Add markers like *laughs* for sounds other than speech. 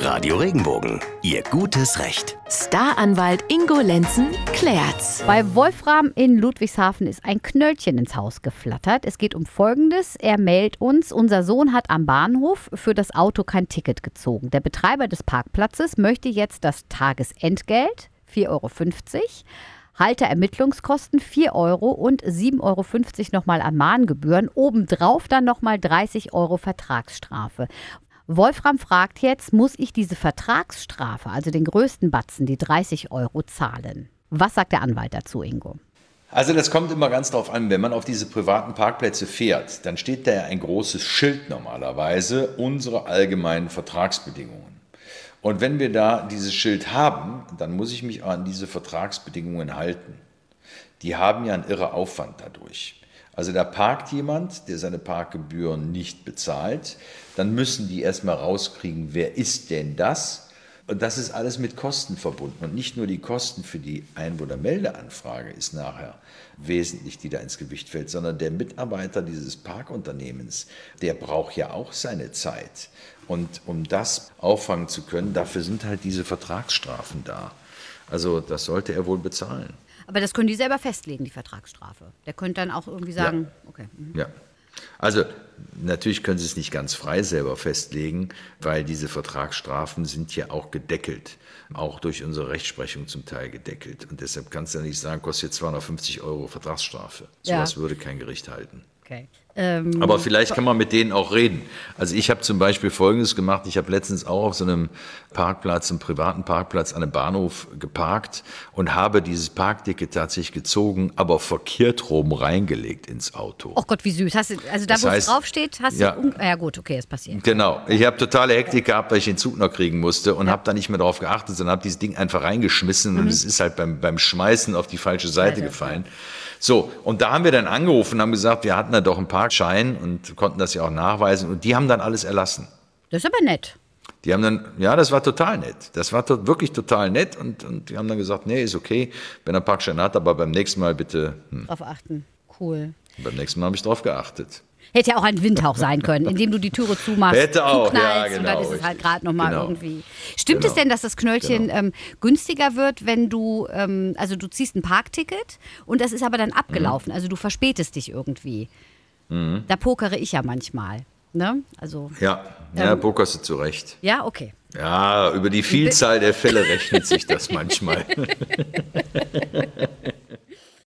Radio Regenbogen, Ihr gutes Recht. Staranwalt Ingo Lenzen klärt's. Bei Wolfram in Ludwigshafen ist ein Knöllchen ins Haus geflattert. Es geht um Folgendes. Er meldet uns, unser Sohn hat am Bahnhof für das Auto kein Ticket gezogen. Der Betreiber des Parkplatzes möchte jetzt das Tagesentgelt, 4,50 Euro, Halterermittlungskosten 4 Euro und 7,50 Euro nochmal an Mahngebühren. Obendrauf dann nochmal 30 Euro Vertragsstrafe. Wolfram fragt jetzt, muss ich diese Vertragsstrafe, also den größten Batzen, die 30 Euro zahlen? Was sagt der Anwalt dazu, Ingo? Also das kommt immer ganz drauf an, wenn man auf diese privaten Parkplätze fährt, dann steht da ja ein großes Schild normalerweise, unsere allgemeinen Vertragsbedingungen. Und wenn wir da dieses Schild haben, dann muss ich mich an diese Vertragsbedingungen halten. Die haben ja einen irre Aufwand dadurch. Also da parkt jemand, der seine Parkgebühren nicht bezahlt, dann müssen die erstmal rauskriegen, wer ist denn das? Und das ist alles mit Kosten verbunden. Und nicht nur die Kosten für die Einwohnermeldeanfrage ist nachher wesentlich, die da ins Gewicht fällt, sondern der Mitarbeiter dieses Parkunternehmens, der braucht ja auch seine Zeit. Und um das auffangen zu können, dafür sind halt diese Vertragsstrafen da. Also das sollte er wohl bezahlen. Aber das können die selber festlegen, die Vertragsstrafe. Der könnte dann auch irgendwie sagen, ja. okay. Mhm. Ja. Also natürlich können Sie es nicht ganz frei selber festlegen, weil diese Vertragsstrafen sind ja auch gedeckelt, auch durch unsere Rechtsprechung zum Teil gedeckelt. Und deshalb kannst du ja nicht sagen, kostet jetzt 250 Euro Vertragsstrafe. So ja. würde kein Gericht halten. Okay. Ähm, Aber vielleicht kann man mit denen auch reden. Also ich habe zum Beispiel Folgendes gemacht. Ich habe letztens auch auf so einem Parkplatz, einem privaten Parkplatz an einem Bahnhof geparkt und habe dieses Parkticket tatsächlich gezogen, aber verkehrt rum reingelegt ins Auto. Oh Gott, wie süß. Hast du, also da, wo es draufsteht, hast ja, du... Ja gut, okay, das passiert. Genau. Ich habe totale Hektik gehabt, weil ich den Zug noch kriegen musste und ja. habe da nicht mehr drauf geachtet, sondern habe dieses Ding einfach reingeschmissen mhm. und es ist halt beim, beim Schmeißen auf die falsche Seite Seite gefallen. So, und da haben wir dann angerufen und haben gesagt, wir hatten da doch einen Parkschein und konnten das ja auch nachweisen und die haben dann alles erlassen. Das ist aber nett. Die haben dann, ja, das war total nett. Das war to wirklich total nett und, und die haben dann gesagt, nee, ist okay, wenn er Parkschein hat, aber beim nächsten Mal bitte. Hm. Drauf achten. Cool. Und beim nächsten Mal habe ich drauf geachtet. Hätte ja auch ein Windhauch sein können, indem du die Türe zumachst. Hätte auch, ja, genau. Und dann ist es halt gerade nochmal genau. irgendwie. Stimmt genau. es denn, dass das Knöllchen genau. ähm, günstiger wird, wenn du, ähm, also du ziehst ein Parkticket und das ist aber dann abgelaufen, mhm. also du verspätest dich irgendwie. Mhm. Da pokere ich ja manchmal. Ne? Also, ja, ja ähm, pokerst du zurecht. Ja, okay. Ja, über die Vielzahl der Fälle rechnet sich das manchmal. *laughs*